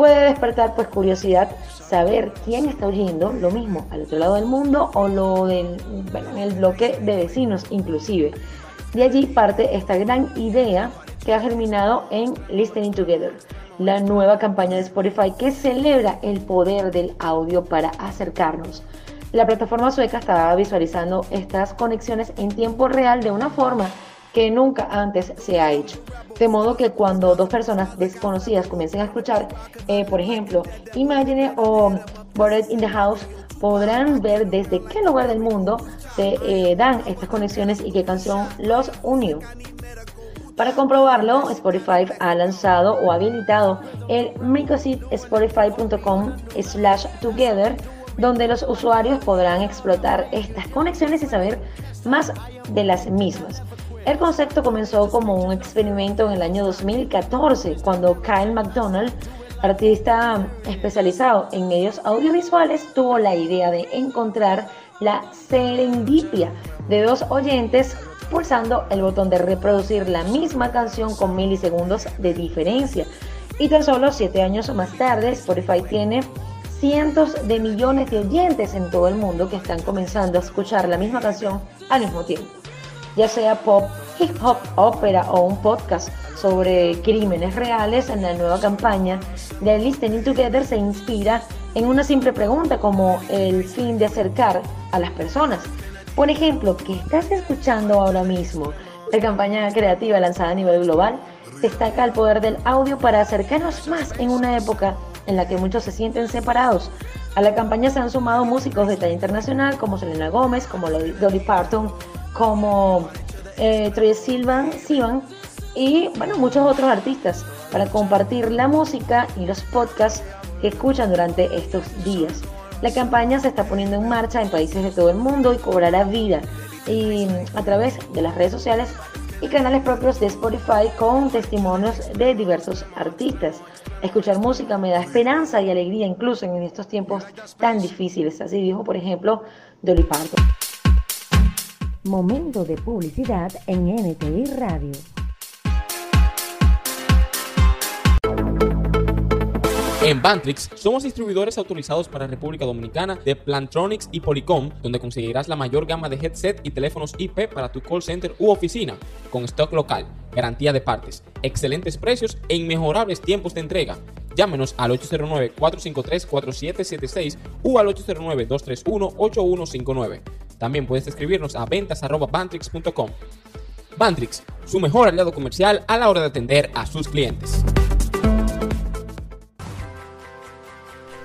puede despertar pues curiosidad saber quién está oyendo lo mismo al otro lado del mundo o lo del bueno, en el bloque de vecinos inclusive. De allí parte esta gran idea que ha germinado en Listening Together, la nueva campaña de Spotify que celebra el poder del audio para acercarnos. La plataforma sueca estaba visualizando estas conexiones en tiempo real de una forma que nunca antes se ha hecho. De modo que cuando dos personas desconocidas comiencen a escuchar, eh, por ejemplo, Imagine o Bored in the House, podrán ver desde qué lugar del mundo se eh, dan estas conexiones y qué canción los unió. Para comprobarlo, Spotify ha lanzado o habilitado el micrositespotify.com slash together, donde los usuarios podrán explotar estas conexiones y saber más de las mismas. El concepto comenzó como un experimento en el año 2014, cuando Kyle McDonald, artista especializado en medios audiovisuales, tuvo la idea de encontrar la serendipia de dos oyentes pulsando el botón de reproducir la misma canción con milisegundos de diferencia. Y tan solo siete años más tarde, Spotify tiene cientos de millones de oyentes en todo el mundo que están comenzando a escuchar la misma canción al mismo tiempo ya sea pop, hip hop, ópera o un podcast sobre crímenes reales, en la nueva campaña de Listening Together se inspira en una simple pregunta como el fin de acercar a las personas. Por ejemplo, ¿qué estás escuchando ahora mismo? La campaña creativa lanzada a nivel global destaca el poder del audio para acercarnos más en una época en la que muchos se sienten separados. A la campaña se han sumado músicos de talla internacional como Selena Gómez, como Dolly Parton, como eh, Troye Sivan, Sivan y bueno, muchos otros artistas para compartir la música y los podcasts que escuchan durante estos días. La campaña se está poniendo en marcha en países de todo el mundo y cobrará vida y a través de las redes sociales y canales propios de Spotify con testimonios de diversos artistas. Escuchar música me da esperanza y alegría incluso en estos tiempos tan difíciles, así dijo por ejemplo Dolly Parton. Momento de publicidad en NTI Radio. En Bantrix somos distribuidores autorizados para República Dominicana de Plantronics y Polycom, donde conseguirás la mayor gama de headset y teléfonos IP para tu call center u oficina, con stock local, garantía de partes, excelentes precios e inmejorables tiempos de entrega. Llámenos al 809-453-4776 o al 809-231-8159. También puedes escribirnos a ventas.bantrix.com. Bantrix, su mejor aliado comercial a la hora de atender a sus clientes.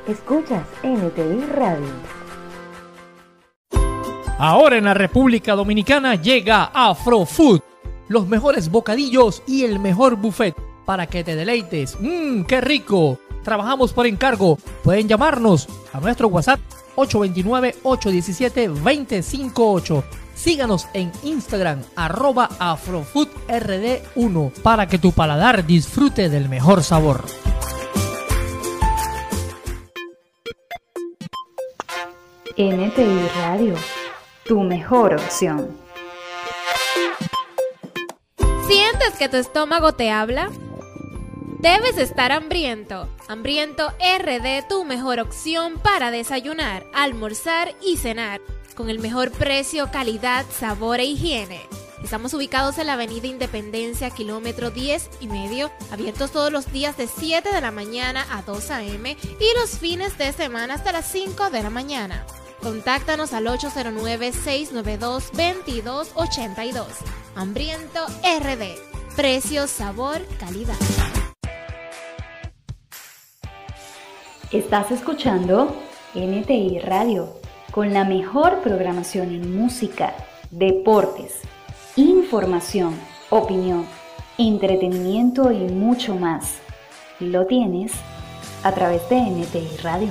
Escuchas NTI Radio. Ahora en la República Dominicana llega Afrofood, los mejores bocadillos y el mejor buffet para que te deleites. ¡Mmm, qué rico! Trabajamos por encargo. Pueden llamarnos a nuestro WhatsApp 829-817-258. Síganos en Instagram arroba afrofoodrd1 para que tu paladar disfrute del mejor sabor. NTI Radio, tu mejor opción. ¿Sientes que tu estómago te habla? Debes estar hambriento. Hambriento RD, tu mejor opción para desayunar, almorzar y cenar. Con el mejor precio, calidad, sabor e higiene. Estamos ubicados en la Avenida Independencia, kilómetro 10 y medio, abiertos todos los días de 7 de la mañana a 2 a.m. y los fines de semana hasta las 5 de la mañana. Contáctanos al 809-692-2282. Hambriento RD. Precio, sabor, calidad. Estás escuchando NTI Radio con la mejor programación en música, deportes, información, opinión, entretenimiento y mucho más. Lo tienes a través de NTI Radio.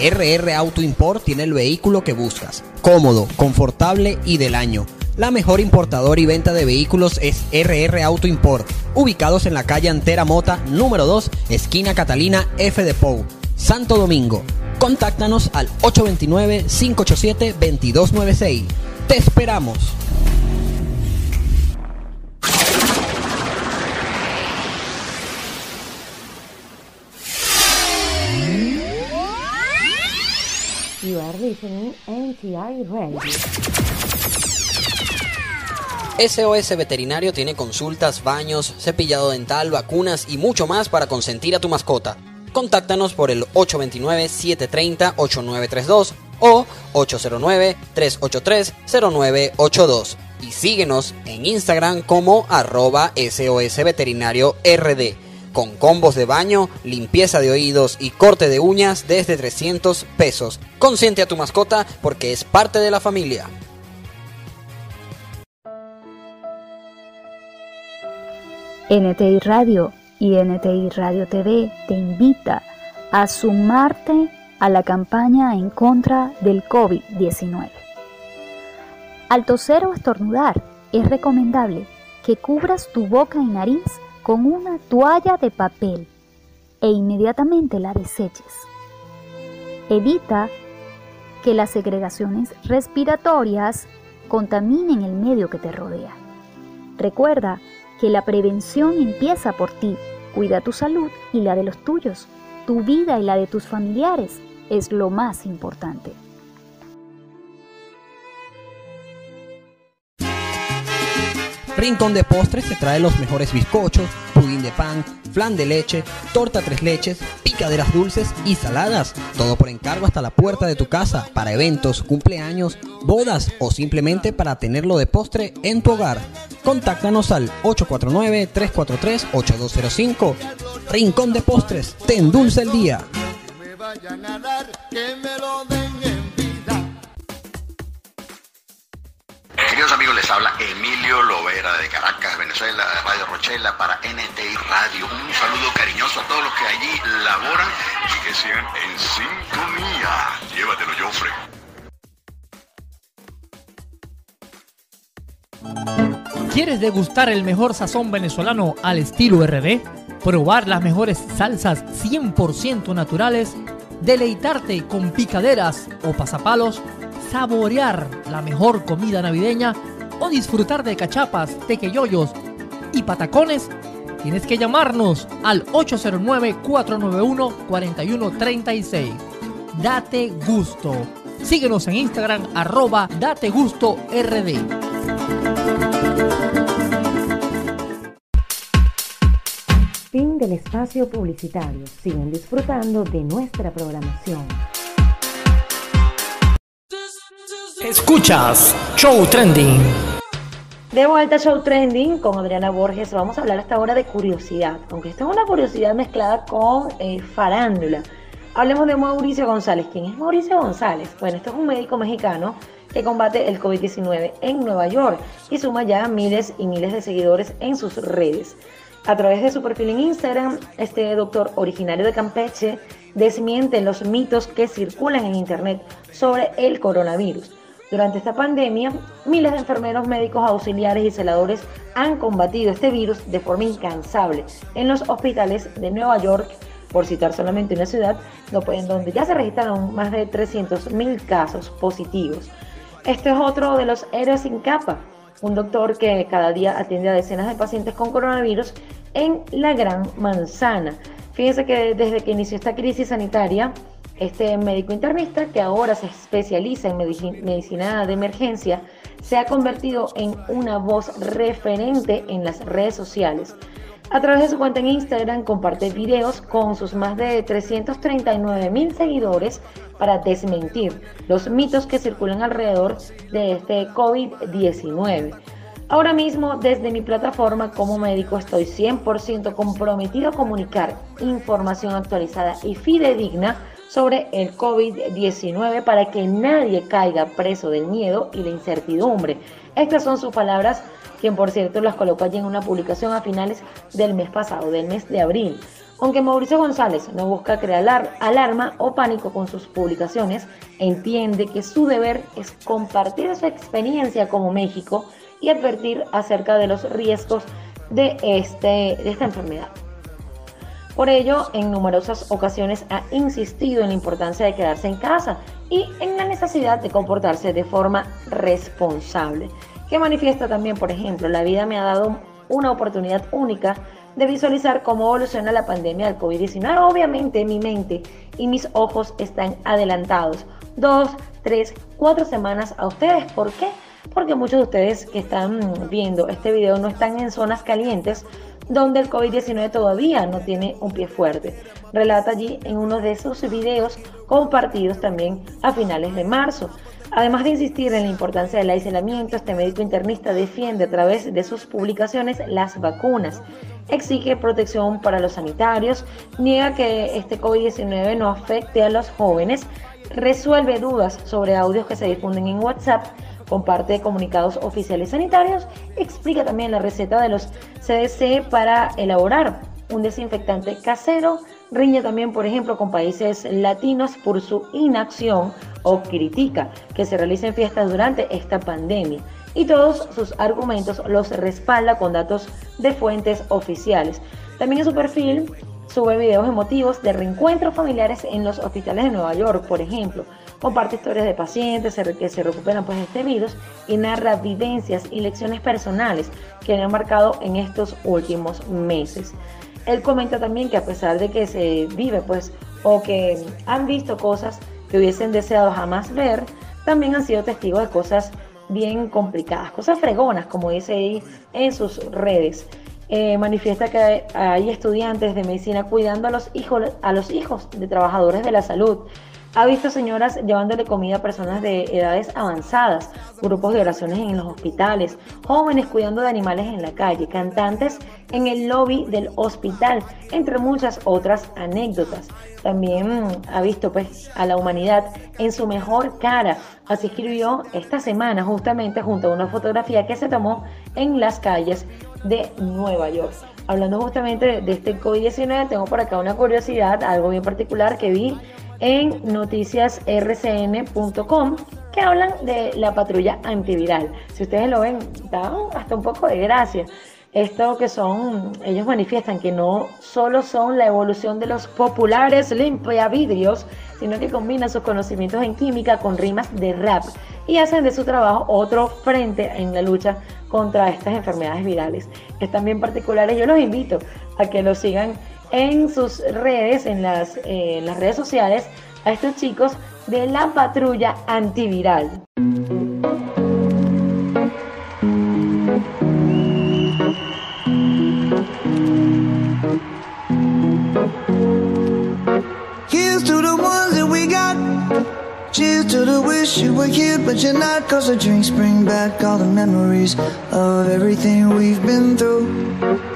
RR Auto Import tiene el vehículo que buscas. Cómodo, confortable y del año. La mejor importadora y venta de vehículos es RR Auto Import, ubicados en la calle Antera Mota, número 2, esquina Catalina F de Pou, Santo Domingo. Contáctanos al 829-587-2296. ¡Te esperamos! You are listening NTI Radio. SOS Veterinario tiene consultas, baños, cepillado dental, vacunas y mucho más para consentir a tu mascota. Contáctanos por el 829-730-8932 o 809-383-0982 y síguenos en Instagram como arroba SOS Veterinario RD con combos de baño, limpieza de oídos y corte de uñas desde 300 pesos. Consiente a tu mascota porque es parte de la familia. NTI Radio y NTI Radio TV te invita a sumarte a la campaña en contra del COVID-19. Al toser o estornudar, es recomendable que cubras tu boca y nariz con una toalla de papel e inmediatamente la deseches. Evita que las segregaciones respiratorias contaminen el medio que te rodea. Recuerda que la prevención empieza por ti. Cuida tu salud y la de los tuyos. Tu vida y la de tus familiares es lo más importante. Rincón de Postres te trae los mejores bizcochos, pudín de pan, flan de leche, torta tres leches, picaderas dulces y saladas. Todo por encargo hasta la puerta de tu casa para eventos, cumpleaños, bodas o simplemente para tenerlo de postre en tu hogar. Contáctanos al 849-343-8205. Rincón de Postres, te endulza el día. Queridos amigos, les habla Emilio Lovera de Caracas, Venezuela, Radio Rochela para NTI Radio. Un saludo cariñoso a todos los que allí laboran y que sigan en sintonía. Llévatelo, Joffre. ¿Quieres degustar el mejor sazón venezolano al estilo RD? ¿Probar las mejores salsas 100% naturales? ¿Deleitarte con picaderas o pasapalos? ¿Saborear la mejor comida navideña? ¿O disfrutar de cachapas, tequeyoyos y patacones? Tienes que llamarnos al 809-491-4136. Date gusto. Síguenos en Instagram arroba Date Gusto RD. Fin del espacio publicitario. Siguen disfrutando de nuestra programación. Escuchas Show Trending. De vuelta a Show Trending con Adriana Borges, vamos a hablar hasta ahora de curiosidad, aunque esto es una curiosidad mezclada con eh, farándula. Hablemos de Mauricio González. ¿Quién es Mauricio González? Bueno, esto es un médico mexicano que combate el COVID-19 en Nueva York y suma ya miles y miles de seguidores en sus redes. A través de su perfil en Instagram, este doctor originario de Campeche desmiente los mitos que circulan en Internet sobre el coronavirus. Durante esta pandemia, miles de enfermeros, médicos, auxiliares y celadores han combatido este virus de forma incansable en los hospitales de Nueva York, por citar solamente una ciudad, donde ya se registraron más de 300.000 casos positivos. Este es otro de los héroes sin capa, un doctor que cada día atiende a decenas de pacientes con coronavirus en la Gran Manzana. Fíjense que desde que inició esta crisis sanitaria, este médico internista, que ahora se especializa en medici- medicina de emergencia, se ha convertido en una voz referente en las redes sociales. A través de su cuenta en Instagram comparte videos con sus más de 339 mil seguidores para desmentir los mitos que circulan alrededor de este COVID-19. Ahora mismo, desde mi plataforma como médico, estoy 100% comprometido a comunicar información actualizada y fidedigna sobre el COVID-19 para que nadie caiga preso del miedo y la incertidumbre. Estas son sus palabras, quien por cierto las colocó allí en una publicación a finales del mes pasado, del mes de abril. Aunque Mauricio González no busca crear alar- alarma o pánico con sus publicaciones, entiende que su deber es compartir su experiencia como México y advertir acerca de los riesgos de, este, de esta enfermedad. Por ello, en numerosas ocasiones ha insistido en la importancia de quedarse en casa y en la necesidad de comportarse de forma responsable, que manifiesta también, por ejemplo, la vida me ha dado una oportunidad única de visualizar cómo evoluciona la pandemia del COVID-19. Obviamente mi mente y mis ojos están adelantados. Dos, tres, cuatro semanas a ustedes. ¿Por qué? Porque muchos de ustedes que están viendo este video no están en zonas calientes donde el COVID-19 todavía no tiene un pie fuerte. Relata allí en uno de sus videos compartidos también a finales de marzo. Además de insistir en la importancia del aislamiento, este médico internista defiende a través de sus publicaciones las vacunas. Exige protección para los sanitarios, niega que este COVID-19 no afecte a los jóvenes, resuelve dudas sobre audios que se difunden en WhatsApp, comparte comunicados oficiales sanitarios, explica también la receta de los CDC para elaborar un desinfectante casero, riñe también, por ejemplo, con países latinos por su inacción o critica que se realicen fiestas durante esta pandemia. Y todos sus argumentos los respalda con datos de fuentes oficiales. También en su perfil sube videos emotivos de reencuentros familiares en los hospitales de Nueva York, por ejemplo. Comparte historias de pacientes que se recuperan pues, de este virus y narra vivencias y lecciones personales que han marcado en estos últimos meses. Él comenta también que a pesar de que se vive pues o que han visto cosas que hubiesen deseado jamás ver, también han sido testigos de cosas bien complicadas, cosas fregonas, como dice ahí en sus redes. Eh, manifiesta que hay estudiantes de medicina cuidando a los hijos, a los hijos de trabajadores de la salud. Ha visto señoras llevándole comida a personas de edades avanzadas, grupos de oraciones en los hospitales, jóvenes cuidando de animales en la calle, cantantes en el lobby del hospital, entre muchas otras anécdotas. También mm, ha visto pues a la humanidad en su mejor cara. Así escribió esta semana justamente junto a una fotografía que se tomó en las calles de Nueva York. Hablando justamente de, este COVID-19, tengo por acá una curiosidad, algo bien particular que vi en noticiasrcn.com que hablan de la patrulla antiviral. Si ustedes lo ven, da hasta un poco de gracia. Esto que son, ellos manifiestan que no solo son la evolución de los populares limpiavidrios, sino que combinan sus conocimientos en química con rimas de rap y hacen de su trabajo otro frente en la lucha contra estas enfermedades virales. Están bien particulares, yo los invito a que los sigan en sus redes, en las, eh, en las redes sociales, a estos chicos de la patrulla antiviral. Cheers to the wish you were here, but you're not. Cause the drinks bring back all the memories of everything we've been through.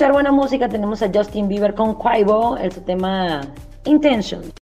Escuchar buena música. Tenemos a Justin Bieber con Quavo, el tema Intention.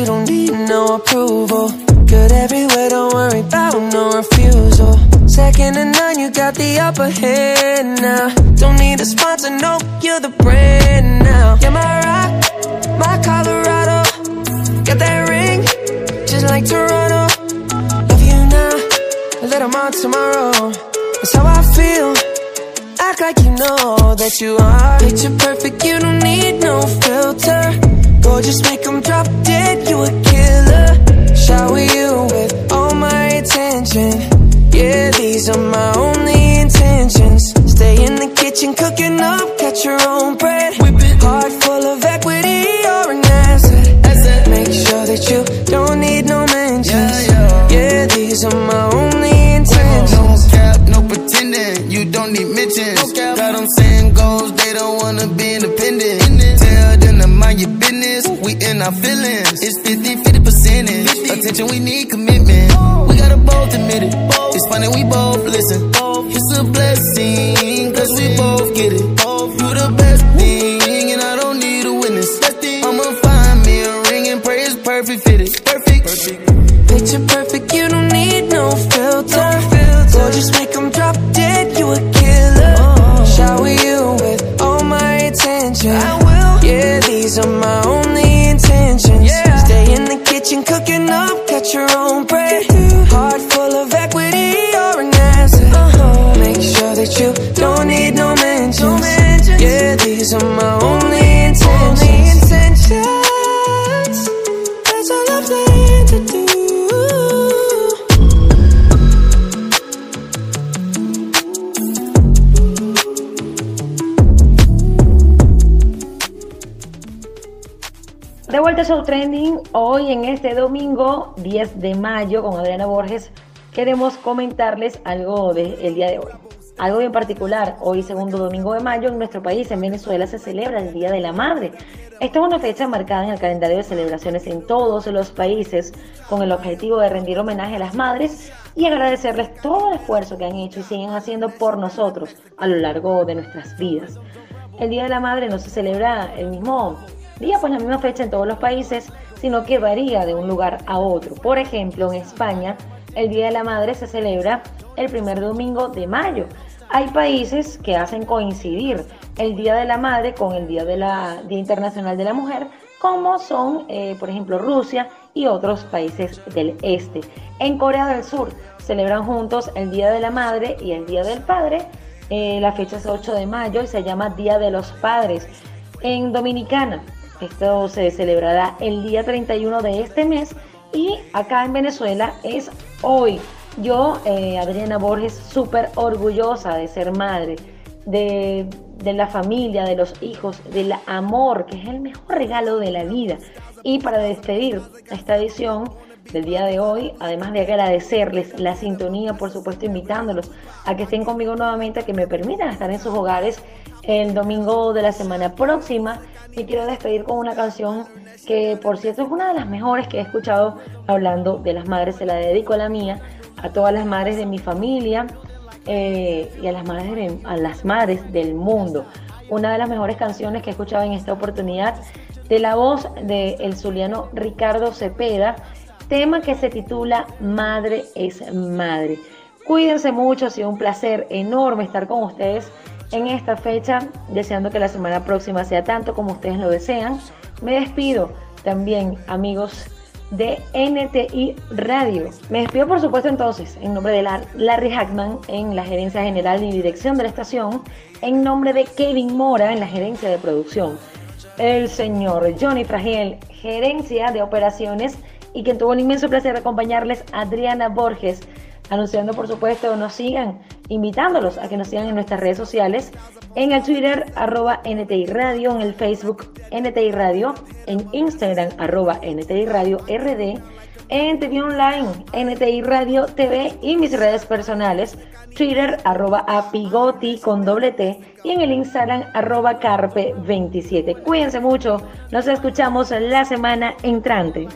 You don't need no approval. Good everywhere, don't worry about no refusal. Second to none, you got the upper hand now. Don't need a sponsor, no, you're the brand now. You're my rock, my Colorado. Got that ring, just like Toronto. Love you now, a little more tomorrow. That's how I feel. Act like you know that you are. Picture perfect, you don't need no filter. Gorgeous, make 'em drop dead, you a killer. Shower you with all my attention. Yeah, these are my only intentions. Stay in the kitchen, cooking up, catch your own bread. Attention, we need commitment. Este domingo 10 de mayo con Adriana Borges queremos comentarles algo del día de hoy. Algo bien particular, hoy segundo domingo de mayo en nuestro país, en Venezuela, se celebra el Día de la Madre. Esta es una fecha marcada en el calendario de celebraciones en todos los países con el objetivo de rendir homenaje a las madres y agradecerles todo el esfuerzo que han hecho y siguen haciendo por nosotros a lo largo de nuestras vidas. El Día de la Madre no se celebra el mismo día, pues la misma fecha en todos los países, sino que varía de un lugar a otro. Por ejemplo, en España, el Día de la Madre se celebra el primer domingo de mayo. Hay países que hacen coincidir el Día de la Madre con el Día, de la, Día Internacional de la Mujer, como son, eh, por ejemplo, Rusia y otros países del este. En Corea del Sur celebran juntos el Día de la Madre y el Día del Padre. Eh, la fecha es 8 de mayo y se llama Día de los Padres. En Dominicana, esto se celebrará el día 31 de este mes y acá en Venezuela es hoy. Yo, eh, Adriana Borges, súper orgullosa de ser madre, de, de la familia, de los hijos, del amor, que es el mejor regalo de la vida. Y para despedir esta edición del día de hoy, además de agradecerles la sintonía, por supuesto invitándolos a que estén conmigo nuevamente, a que me permitan estar en sus hogares el domingo de la semana próxima. Me quiero despedir con una canción que, por cierto, es una de las mejores que he escuchado hablando de las madres. Se la dedico a la mía, a todas las madres de mi familia eh, y a las, madres a las madres del mundo. Una de las mejores canciones que he escuchado en esta oportunidad de la voz del el zuliano Ricardo Cepeda, tema que se titula Madre es Madre. Cuídense mucho, ha sido un placer enorme estar con ustedes en esta fecha, deseando que la semana próxima sea tanto como ustedes lo desean. Me despido también, amigos de NTI Radio. Me despido, por supuesto, entonces, en nombre de Lar- Larry Hackman en la gerencia general y dirección de la estación, en nombre de Kevin Mora en la gerencia de producción, el señor Johnny Fragiel, gerencia de operaciones y quien tuvo un inmenso placer de acompañarles, Adriana Borges, anunciando por supuesto nos sigan, invitándolos a que nos sigan en nuestras redes sociales, en el Twitter arroba NTI Radio, en el Facebook NTI Radio, en Instagram arroba NTI Radio RD, en TV Online, NTI Radio TV y mis redes personales, Twitter arroba apigoti con doble T y en el Instagram arroba carpe27. Cuídense mucho, nos escuchamos la semana entrante.